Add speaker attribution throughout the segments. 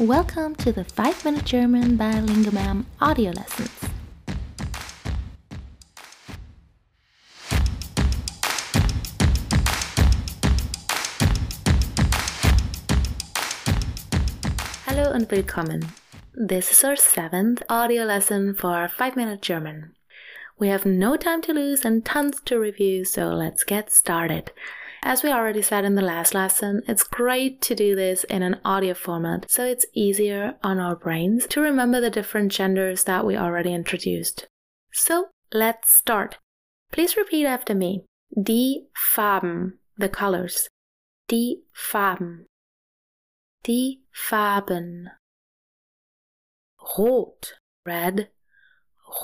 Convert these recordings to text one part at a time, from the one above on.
Speaker 1: Welcome to the 5 Minute German by Lingomam audio lessons. Hallo and willkommen. This is our seventh audio lesson for 5 Minute German. We have no time to lose and tons to review, so let's get started. As we already said in the last lesson, it's great to do this in an audio format so it's easier on our brains to remember the different genders that we already introduced. So let's start. Please repeat after me. Die Farben, the colors. Die Farben. Die Farben. Rot, red,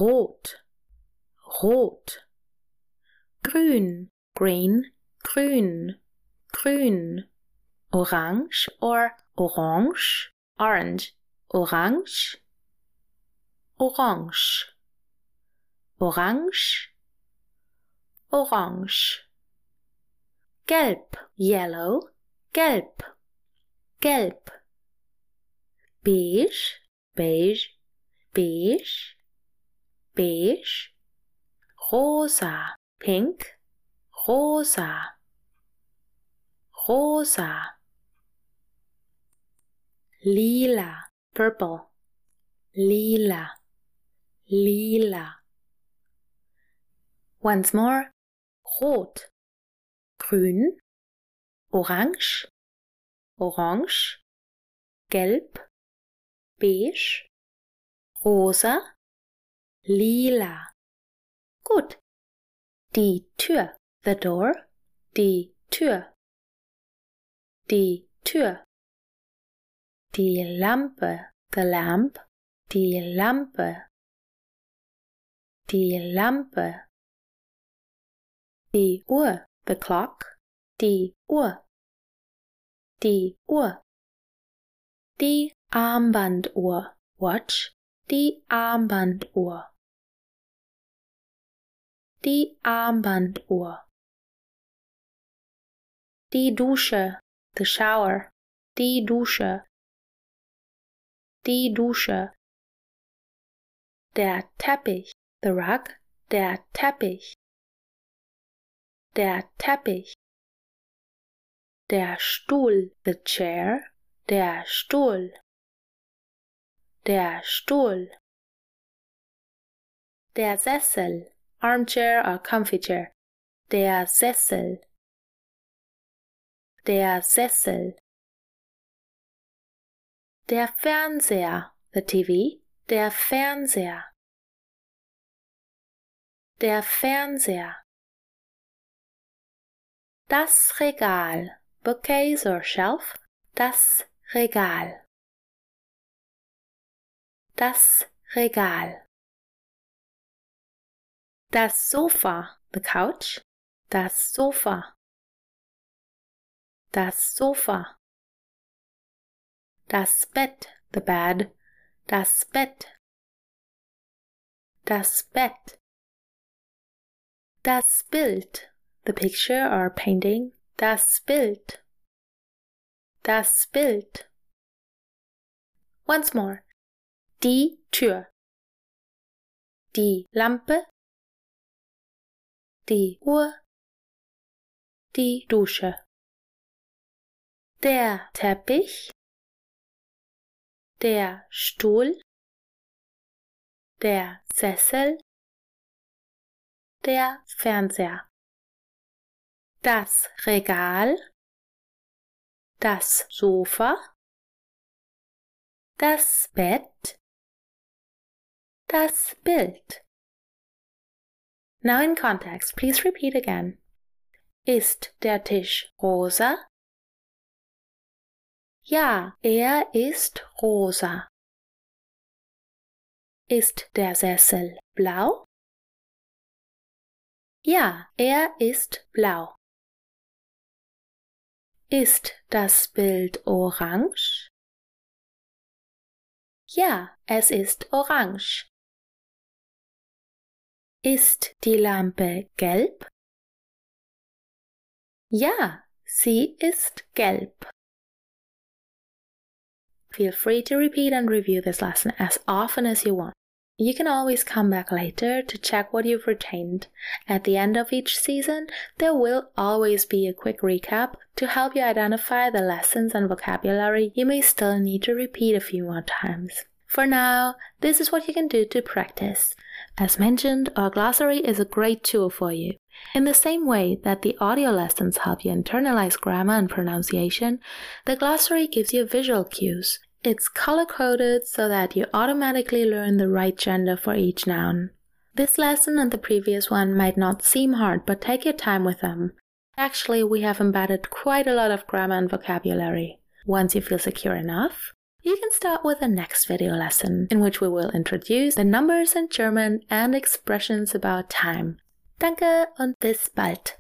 Speaker 1: rot, rot. Grün, green, grün, grün, orange or orange, orange, orange, orange, orange, orange. Gelb, yellow, gelb, gelb. Beige, beige, beige, beige. Rosa, pink, rosa, rosa. Lila, purple, lila, lila. Once more, rot, grün, orange, orange, gelb, beige, rosa, lila. Gut. Die Tür, the door, die Tür, die Tür. Die Lampe, the lamp, die Lampe, die Lampe. Die Uhr, the clock, die Uhr, die Uhr. Die Armbanduhr, watch, die Armbanduhr. Die Armbanduhr. Die Dusche, the shower, die Dusche, die Dusche. Der Teppich, the rug, der Teppich, der Teppich. Der Stuhl, the chair, der Stuhl, der Stuhl. Der Sessel, armchair or comfy chair. Der Sessel, der Sessel. Der Fernseher, the TV, der Fernseher. Der Fernseher. Das Regal, bookcase or shelf, das Regal. Das Regal. Das Sofa, the couch, das Sofa. Das Sofa. Das Bett, the bed, das Bett. Das Bett. Das Bild, the picture or painting, das Bild. Das Bild. Once more. Die Tür. Die Lampe. Die Uhr. Die Dusche. Der Teppich. Der Stuhl. Der Sessel. Der Fernseher. Das Regal das Sofa, das Bett, das Bild. Now in context, please repeat again. Ist der Tisch rosa? Ja, er ist rosa. Ist der Sessel blau? Ja, er ist blau. Ist das Bild orange? Ja, es ist orange. Ist die Lampe gelb? Ja, sie ist gelb. Feel free to repeat and review this lesson as often as you want. You can always come back later to check what you've retained. At the end of each season, there will always be a quick recap to help you identify the lessons and vocabulary you may still need to repeat a few more times. For now, this is what you can do to practice. As mentioned, our glossary is a great tool for you. In the same way that the audio lessons help you internalize grammar and pronunciation, the glossary gives you visual cues. It's color coded so that you automatically learn the right gender for each noun. This lesson and the previous one might not seem hard, but take your time with them. Actually, we have embedded quite a lot of grammar and vocabulary. Once you feel secure enough, you can start with the next video lesson, in which we will introduce the numbers in German and expressions about time. Danke und bis bald!